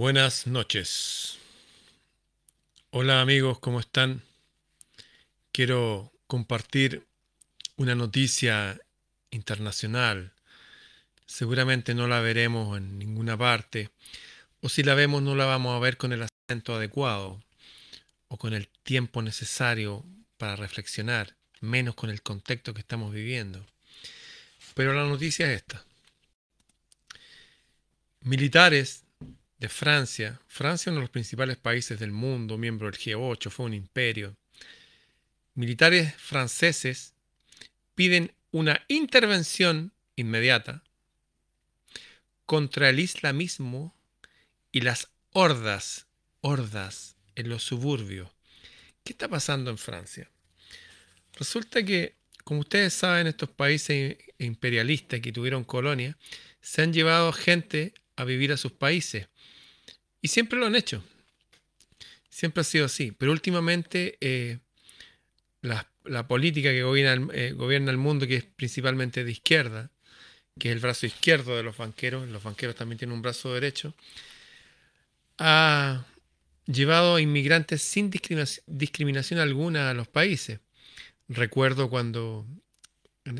Buenas noches. Hola amigos, ¿cómo están? Quiero compartir una noticia internacional. Seguramente no la veremos en ninguna parte, o si la vemos no la vamos a ver con el acento adecuado o con el tiempo necesario para reflexionar, menos con el contexto que estamos viviendo. Pero la noticia es esta. Militares de Francia, Francia uno de los principales países del mundo, miembro del G8, fue un imperio. Militares franceses piden una intervención inmediata contra el islamismo y las hordas, hordas en los suburbios. ¿Qué está pasando en Francia? Resulta que, como ustedes saben, estos países imperialistas que tuvieron colonia, se han llevado gente a vivir a sus países y siempre lo han hecho. Siempre ha sido así. Pero últimamente eh, la, política que gobierna, eh, gobierna el mundo, que es principalmente de izquierda, que es el brazo izquierdo de los banqueros, los banqueros también tienen un brazo derecho, ha llevado a inmigrantes sin discriminación, discriminación alguna a los países. Recuerdo cuando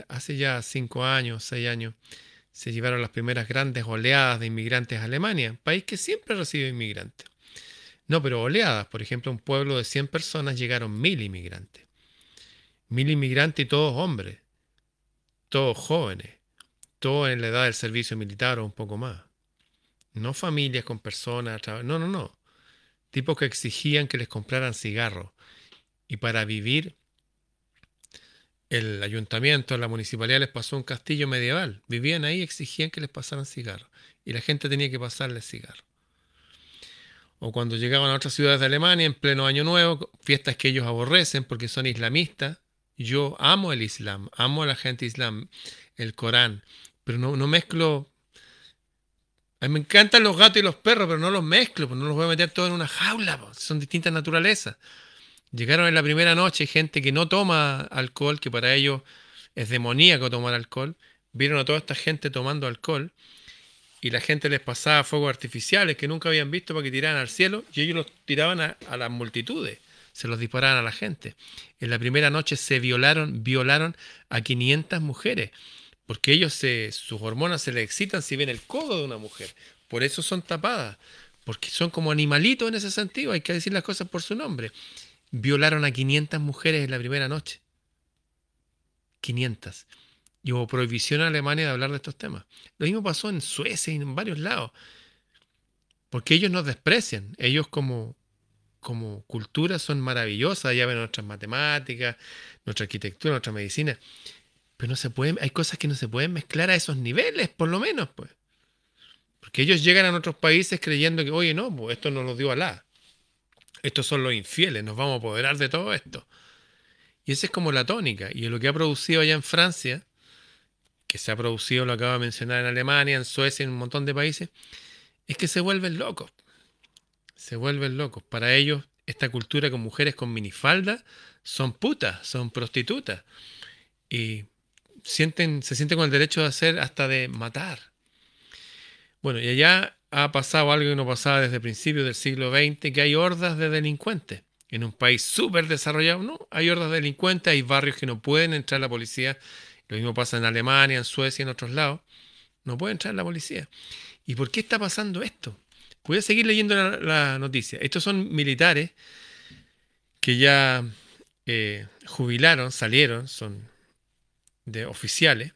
hace ya cinco años, seis años, se llevaron las primeras grandes oleadas de inmigrantes a Alemania, país que siempre recibe inmigrantes. No, pero oleadas, por ejemplo, un pueblo de 100 personas llegaron mil inmigrantes. Mil inmigrantes y todos hombres, todos jóvenes, todos en la edad del servicio militar o un poco más. No familias con personas, no, no, no. Tipos que exigían que les compraran cigarros. Y para vivir el ayuntamiento, la municipalidad les pasó un castillo medieval. Vivían ahí y exigían que les pasaran cigarros. Y la gente tenía que pasarles cigarros. O cuando llegaban a otras ciudades de Alemania en pleno año nuevo, fiestas que ellos aborrecen porque son islamistas. Yo amo el Islam, amo a la gente islam, el Corán, pero no, no mezclo. A mí me encantan los gatos y los perros, pero no los mezclo, pues no los voy a meter todos en una jaula, pues, son distintas naturalezas. Llegaron en la primera noche gente que no toma alcohol, que para ellos es demoníaco tomar alcohol. Vieron a toda esta gente tomando alcohol y la gente les pasaba fuegos artificiales que nunca habían visto para que tiraran al cielo y ellos los tiraban a, las multitudes, se los disparaban a la gente. En la primera noche se violaron, violaron a 500 mujeres, porque ellos se, sus hormonas se les excitan si ven el codo de una mujer. Por eso son tapadas, porque son como animalitos en ese sentido, hay que decir las cosas por su nombre violaron a 500 mujeres en la primera noche. 500. Y hubo prohibición en Alemania de hablar de estos temas. Lo mismo pasó en Suecia y en varios lados. Porque ellos nos desprecian. Ellos como, como cultura son maravillosas. Ya ven nuestras matemáticas, nuestra arquitectura, nuestra medicina. Pero no se pueden, hay cosas que no se pueden mezclar a esos niveles, por lo menos, pues. Porque ellos llegan a nuestros países creyendo que, oye, no, pues esto nos lo dio Alá. Estos son los infieles, nos vamos a apoderar de todo esto. Y esa es como la tónica. Y lo que ha producido allá en Francia, que se ha producido, lo acabo de mencionar, en Alemania, en Suecia, en un montón de países, es que se vuelven locos. Se vuelven locos. Para ellos, esta cultura con mujeres con minifalda son putas, son prostitutas. Y sienten, se sienten con el derecho de hacer hasta de matar. Bueno, y allá ha pasado algo que no pasaba desde principios del siglo XX, que hay hordas de delincuentes. En un país súper desarrollado, no, hay hordas de delincuentes, hay barrios que no pueden entrar la policía. Lo mismo pasa en Alemania, en Suecia, en otros lados. No puede entrar la policía. ¿Y por qué está pasando esto? Voy a seguir leyendo la, noticia. Estos son militares que ya eh, jubilaron, salieron, son de oficiales,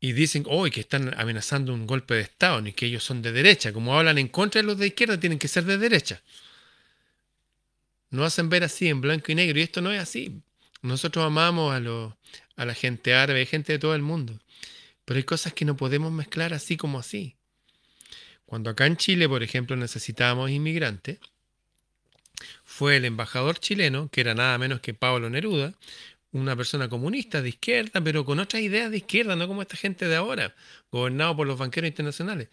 y dicen hoy que están amenazando un golpe de Estado, ni que ellos son de derecha. Como hablan en contra de los de izquierda, tienen que ser de derecha. No hacen ver así en blanco y negro, y esto no es así. Nosotros amamos a, a la gente árabe, gente de todo el mundo, pero hay cosas que no podemos mezclar así como así. Cuando acá en Chile, por ejemplo, necesitábamos inmigrantes, fue el embajador chileno, que era nada menos que Pablo Neruda, una persona comunista de izquierda, pero con otras ideas de izquierda, no como esta gente de ahora, gobernado por los banqueros internacionales.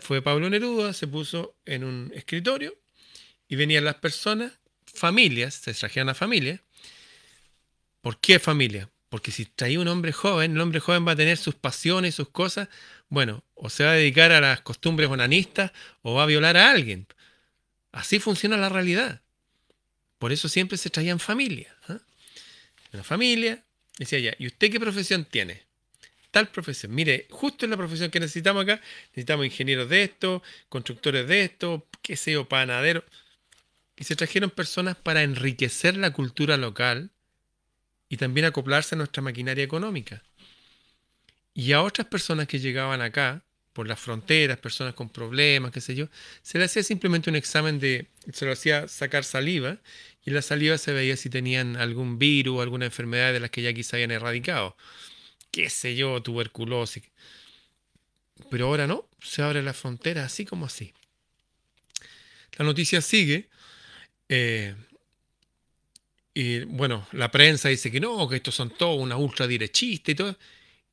Fue, Pablo Neruda, se puso en un escritorio y venían las personas, familias, se extrajeron a familias. ¿Por qué familia? Porque si traía un hombre joven, el hombre joven va a tener sus pasiones, sus cosas. Bueno, o se va a dedicar a las costumbres onanistas o va a violar a alguien. Así funciona la realidad. Por eso siempre se traían familia. ¿eh? Una familia, decía ya, ¿y usted qué profesión tiene? Tal profesión. Mire, justo en la profesión que necesitamos acá, necesitamos ingenieros de esto, constructores de esto, qué sé yo, panaderos. Y se trajeron personas para enriquecer la cultura local y también acoplarse a nuestra maquinaria económica. Y a otras personas que llegaban acá, por las fronteras, personas con problemas, qué sé yo, se le hacía simplemente un examen de, se lo hacía sacar saliva, y la saliva se veía si tenían algún virus alguna enfermedad de las que ya quizá habían erradicado. Qué sé yo, tuberculosis. Pero ahora no, se abre la frontera así como así. La noticia sigue. Eh, y bueno, la prensa dice que no, que estos son todos una ultraderechistas y todo.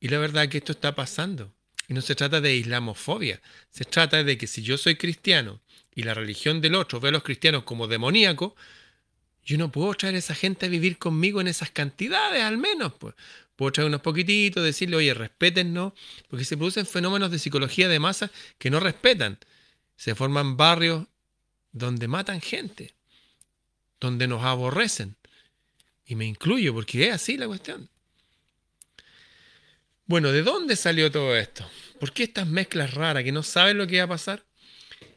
Y la verdad es que esto está pasando. Y no se trata de islamofobia. Se trata de que si yo soy cristiano y la religión del otro ve a los cristianos como demoníacos, yo no puedo traer a esa gente a vivir conmigo en esas cantidades, al menos. Pues. Puedo traer unos poquititos, decirle, oye, respétennos, porque se producen fenómenos de psicología de masa que no respetan. Se forman barrios donde matan gente, donde nos aborrecen. Y me incluyo porque es así la cuestión. Bueno, ¿de dónde salió todo esto? ¿Por qué estas mezclas raras que no saben lo que va a pasar?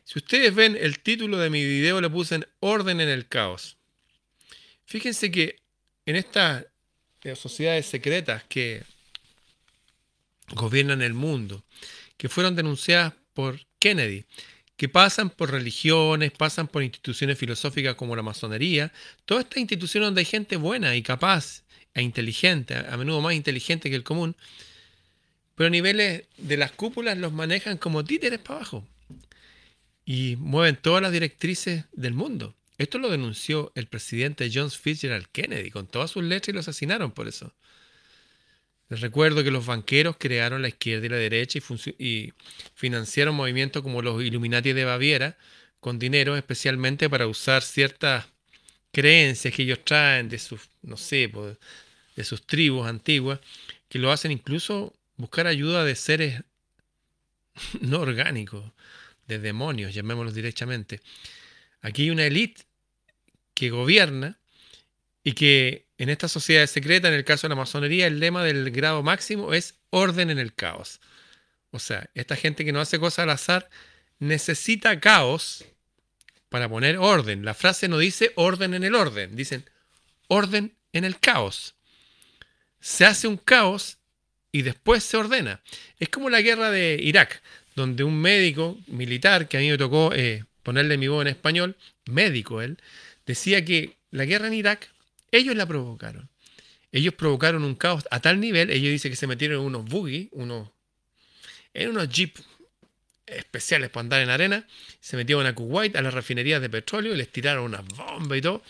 Si ustedes ven el título de mi video, le puse en orden en el caos. Fíjense que en estas eh, sociedades secretas que gobiernan el mundo, que fueron denunciadas por Kennedy, que pasan por religiones, pasan por instituciones filosóficas como la masonería, todas estas instituciones donde hay gente buena y capaz e inteligente, a menudo más inteligente que el común, pero a niveles de las cúpulas los manejan como títeres para abajo y mueven todas las directrices del mundo. Esto lo denunció el presidente John Fitzgerald Kennedy con todas sus letras y lo asesinaron por eso. Les recuerdo que los banqueros crearon la izquierda y la derecha y, financiaron movimientos como los Illuminati de Baviera con dinero especialmente para usar ciertas creencias que ellos traen de sus, no sé, de sus tribus antiguas, que lo hacen incluso buscar ayuda de seres no orgánicos, de demonios, llamémoslos directamente. Aquí hay una élite que gobierna y que en esta sociedad secreta, en el caso de la masonería, el lema del grado máximo es orden en el caos. O sea, esta gente que no hace cosas al azar necesita caos para poner orden. La frase no dice orden en el orden, dicen orden en el caos. Se hace un caos y después se ordena. Es como la guerra de Irak, donde un médico militar, que a mí me tocó eh, ponerle mi voz en español, médico él, decía que la guerra en Irak ellos la provocaron. Ellos provocaron un caos a tal nivel, ellos dicen que se metieron en unos buggy, unos, en unos jeeps especiales para andar en arena, se metieron a Kuwait, a las refinerías de petróleo, y les tiraron unas bombas y todo,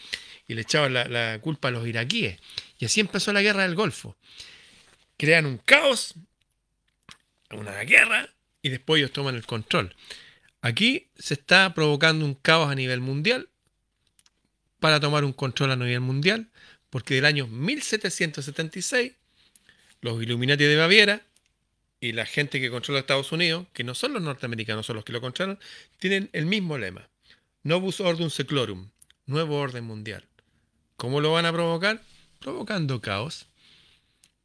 y le echaban la culpa a los iraquíes. Y así empezó la guerra del Golfo. Crean un caos, una guerra, y después ellos toman el control. Aquí se está provocando un caos a nivel mundial para tomar un control a nivel mundial, porque del año 1776 los Illuminati de Baviera y la gente que controla Estados Unidos, que no son los norteamericanos, son los que lo controlan, tienen el mismo lema. Novus Ordum Seclorum, nuevo orden mundial. ¿Cómo lo van a provocar? Provocando caos.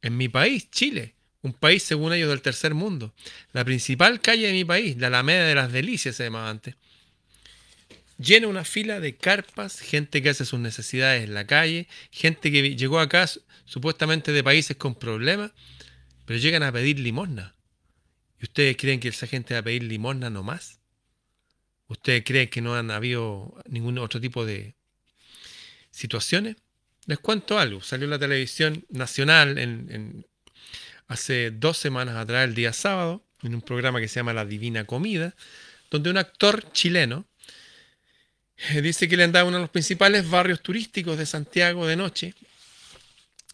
En mi país, Chile, un país según ellos del tercer mundo, la principal calle de mi país, la Alameda de las Delicias se llamaba antes, llena una fila de carpas, gente que hace sus necesidades en la calle, gente que llegó acá supuestamente de países con problemas, pero llegan a pedir limosna. ¿Y ustedes creen que esa gente va a pedir limosna nomás? ¿Ustedes creen que no han habido ningún otro tipo de situaciones? Les cuento algo. Salió en la televisión nacional hace dos semanas atrás, el día sábado, en un programa que se llama La Divina Comida, donde un actor chileno eh, dice que le andaba uno de los principales barrios turísticos de Santiago de noche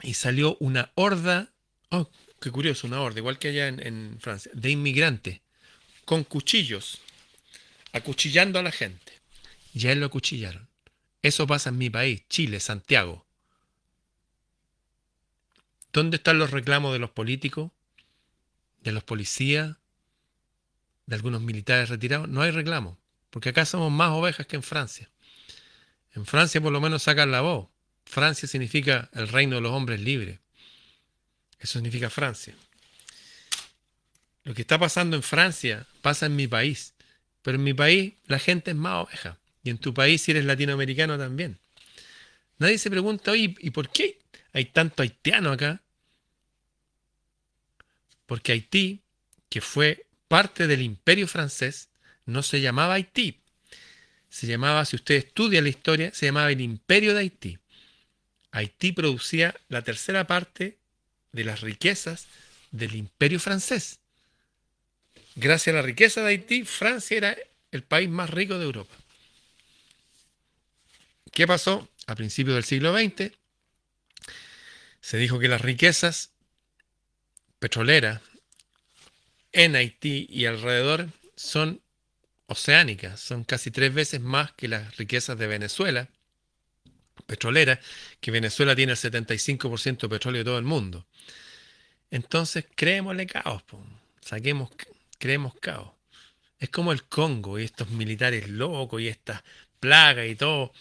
y salió una horda, oh, qué curioso, una horda, igual que allá en, Francia, de inmigrantes con cuchillos, acuchillando a la gente. Ya lo acuchillaron. Eso pasa en mi país, Chile, Santiago. ¿Dónde están los reclamos de los políticos, de los policías, de algunos militares retirados? No hay reclamo, porque acá somos más ovejas que en Francia. En Francia por lo menos sacan la voz. Francia significa el reino de los hombres libres. Eso significa Francia. Lo que está pasando en Francia pasa en mi país. Pero en mi país la gente es más oveja. Y en tu país, si eres latinoamericano, también. Nadie se pregunta, oye, ¿y por qué hay tanto haitiano acá? Porque Haití, que fue parte del imperio francés, no se llamaba Haití. Se llamaba, si usted estudia la historia, se llamaba el imperio de Haití. Haití producía la tercera parte de las riquezas del imperio francés. Gracias a la riqueza de Haití, Francia era el país más rico de Europa. ¿Qué pasó? A principios del siglo XX se dijo que las riquezas petroleras en Haití y alrededor son oceánicas, son casi tres veces más que las riquezas de Venezuela petrolera, que Venezuela tiene el 75% de petróleo de todo el mundo. Entonces, creémosle caos, saquemos, creemos caos. Es como el Congo y estos militares locos y estas plagas y todo.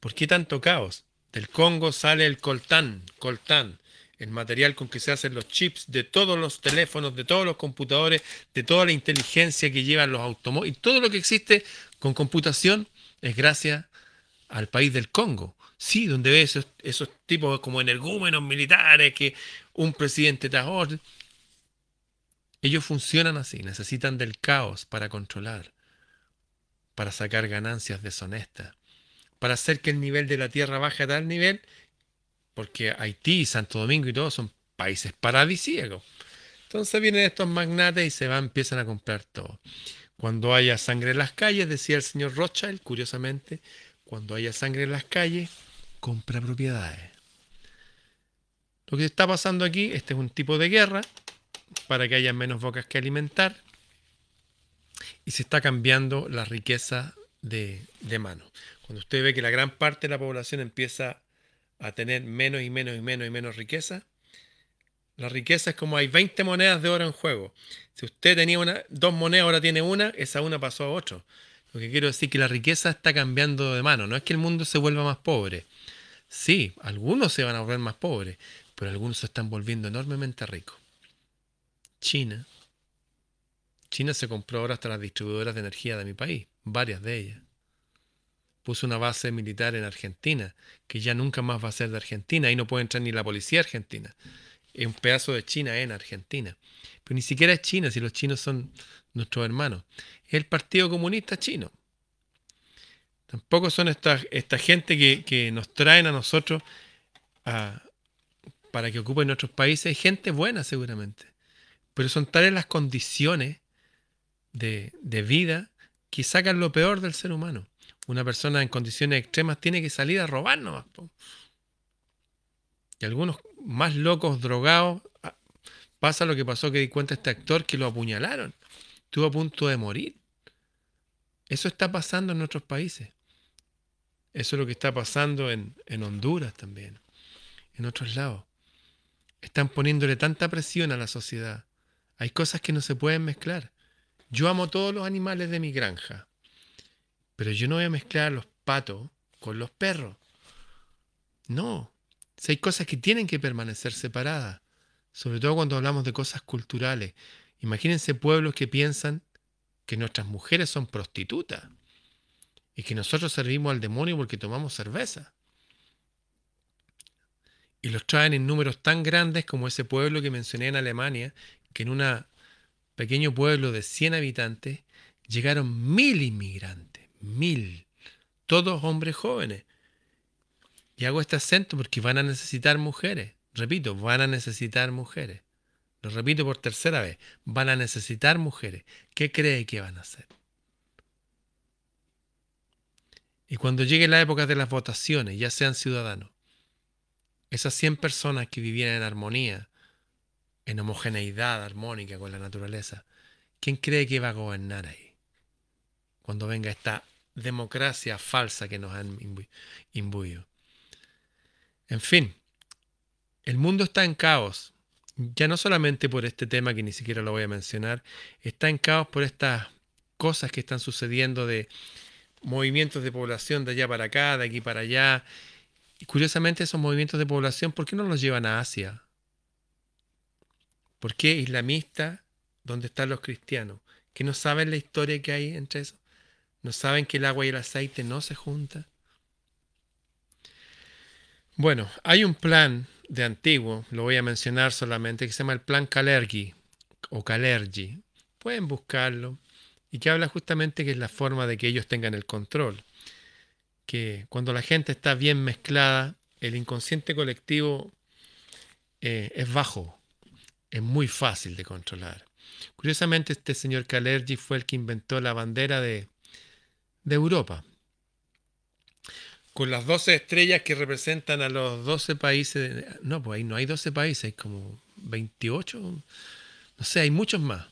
¿Por qué tanto caos? Del Congo sale el coltán, coltán, el material con que se hacen los chips de todos los teléfonos, de todos los computadores, de toda la inteligencia que llevan los automóviles. Todo lo que existe con computación es gracias al país del Congo. Sí, donde ve esos, esos tipos como energúmenos militares, que un presidente tajor. Ellos funcionan así, necesitan del caos para controlar, para sacar ganancias deshonestas, para hacer que el nivel de la tierra baje a tal nivel, porque Haití, Santo Domingo y todo son países paradisíacos. Entonces vienen estos magnates y se van, empiezan a comprar todo. Cuando haya sangre en las calles, decía el señor Rothschild, curiosamente, cuando haya sangre en las calles, compra propiedades. Lo que está pasando aquí, este es un tipo de guerra para que haya menos bocas que alimentar y se está cambiando la riqueza de, de mano. Cuando usted ve que la gran parte de la población empieza a tener menos y menos y menos y menos riqueza, la riqueza es como hay 20 monedas de oro en juego. Si usted tenía una, dos monedas, ahora tiene una, esa una pasó a otro. Lo que quiero decir es que la riqueza está cambiando de mano. No es que el mundo se vuelva más pobre. Sí, algunos se van a volver más pobres, pero algunos se están volviendo enormemente ricos. China. China se compró ahora hasta las distribuidoras de energía de mi país, varias de ellas. Puso una base militar en Argentina, que ya nunca más va a ser de Argentina, y no puede entrar ni la policía argentina. Es un pedazo de China en Argentina. Pero ni siquiera es China, si los chinos son nuestros hermanos. Es el Partido Comunista Chino. Tampoco son esta, esta gente que, nos traen a nosotros para que ocupen nuestros países. Hay gente buena seguramente. Pero son tales las condiciones de, vida que sacan lo peor del ser humano. Una persona en condiciones extremas tiene que salir a robarnos. Y algunos más locos, drogados, ah, pasa lo que pasó que di cuenta este actor que lo apuñalaron. Estuvo a punto de morir. Eso está pasando en nuestros países. Eso es lo que está pasando en, Honduras también, en otros lados. Están poniéndole tanta presión a la sociedad. Hay cosas que no se pueden mezclar. Yo amo todos los animales de mi granja, pero yo no voy a mezclar los patos con los perros. No, si hay cosas que tienen que permanecer separadas, sobre todo cuando hablamos de cosas culturales. Imagínense pueblos que piensan que nuestras mujeres son prostitutas y que nosotros servimos al demonio porque tomamos cerveza. Y los traen en números tan grandes como ese pueblo que mencioné en Alemania, que en un pequeño pueblo de 100 habitantes llegaron mil inmigrantes, mil, todos hombres jóvenes. Y hago este acento porque van a necesitar mujeres. Repito, van a necesitar mujeres. Lo repito por tercera vez, van a necesitar mujeres. ¿Qué cree que van a hacer? Y cuando llegue la época de las votaciones, ya sean ciudadanos, esas 100 personas que vivían en armonía, en homogeneidad armónica con la naturaleza, ¿quién cree que va a gobernar ahí? Cuando venga esta democracia falsa que nos han imbuido. En fin, El mundo está en caos, ya no solamente por este tema que ni siquiera lo voy a mencionar, está en caos por estas cosas que están sucediendo de movimientos de población de allá para acá, de aquí para allá. Y curiosamente esos movimientos de población, ¿por qué no los llevan a Asia? ¿Por qué islamista donde están los cristianos? ¿Que no saben la historia que hay entre eso? ¿No saben que el agua y el aceite no se juntan? Bueno, hay un plan de antiguo, lo voy a mencionar solamente, que se llama el plan Kalergi o Kalergi. Pueden buscarlo y que habla justamente que es la forma de que ellos tengan el control. Que cuando la gente está bien mezclada, el inconsciente colectivo eh, es bajo, es muy fácil de controlar. Curiosamente, este señor Kalergi fue el que inventó la bandera de, de Europa con las 12 estrellas que representan a los 12 países. No, pues ahí no hay 12 países, hay como 28. No sé, hay muchos más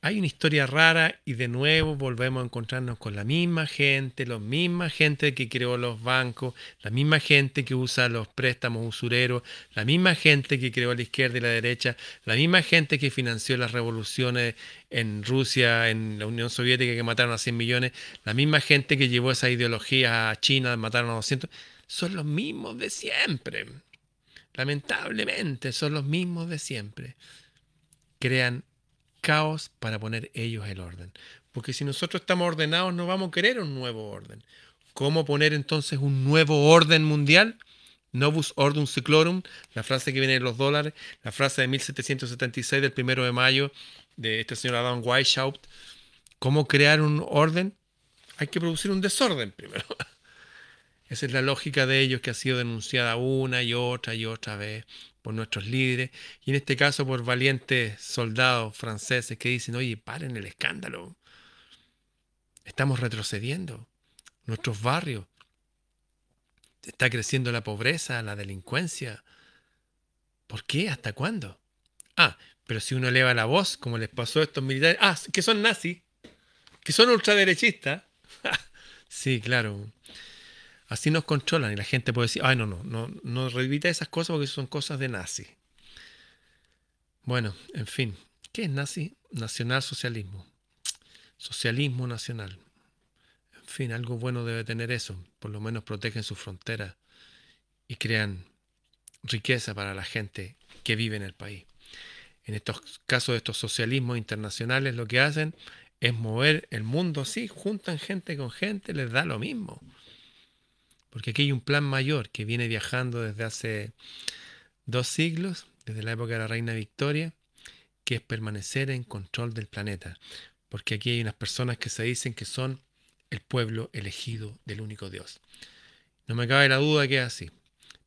hay una historia rara y de nuevo volvemos a encontrarnos con la misma gente, la misma gente que creó los bancos, la misma gente que usa los préstamos usureros, la misma gente que creó la izquierda y la derecha, la misma gente que financió las revoluciones en Rusia, en la Unión Soviética que mataron a 100 millones, la misma gente que llevó esa ideología a China, mataron a 200, son los mismos de siempre. Lamentablemente son los mismos de siempre. Crean caos para poner ellos el orden. Porque si nosotros estamos ordenados no vamos a querer un nuevo orden. ¿Cómo poner entonces un nuevo orden mundial? Novus Ordum Seclorum, la frase que viene de los dólares, la frase de 1776 del primero de mayo de este señor Adam Weishaupt. ¿Cómo crear un orden? Hay que producir un desorden primero. Esa es la lógica de ellos que ha sido denunciada una y otra y otra vez por nuestros líderes y en este caso por valientes soldados franceses que dicen, oye, paren el escándalo. Estamos retrocediendo. Nuestros barrios. Está creciendo la pobreza, la delincuencia. ¿Por qué? ¿Hasta cuándo? Ah, pero si uno eleva la voz, como les pasó a estos militares, ah, que son nazis, que son ultraderechistas. sí, claro. Así nos controlan y la gente puede decir, ay, no, no, no, no revita esas cosas porque son cosas de nazi. Bueno, en fin, ¿qué es nazi? Nacional-socialismo. Socialismo nacional. En fin, algo bueno debe tener eso. Por lo menos protegen sus fronteras y crean riqueza para la gente que vive en el país. En estos casos de estos socialismos internacionales lo que hacen es mover el mundo así, juntan gente con gente, les da lo mismo. Porque aquí hay un plan mayor que viene viajando desde hace dos siglos, desde la época de la reina Victoria, que es permanecer en control del planeta. Porque aquí hay unas personas que se dicen que son el pueblo elegido del único Dios. No me cabe la duda que es así,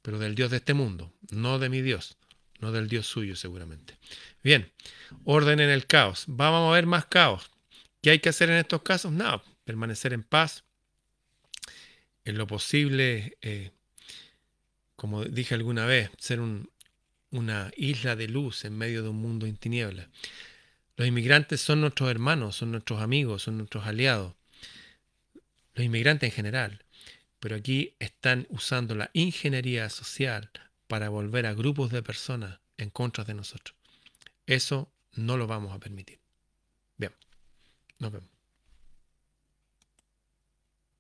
pero del Dios de este mundo, no de mi Dios, no del Dios suyo seguramente. Bien, orden en el caos. Vamos a ver más caos. ¿Qué hay que hacer en estos casos? Nada, permanecer en paz, en lo posible, eh, como dije alguna vez, ser una isla de luz en medio de un mundo en tinieblas. Los inmigrantes son nuestros hermanos, son nuestros amigos, son nuestros aliados. Los inmigrantes en general. Pero aquí están usando la ingeniería social para volver a grupos de personas en contra de nosotros. Eso no lo vamos a permitir. Bien, nos vemos.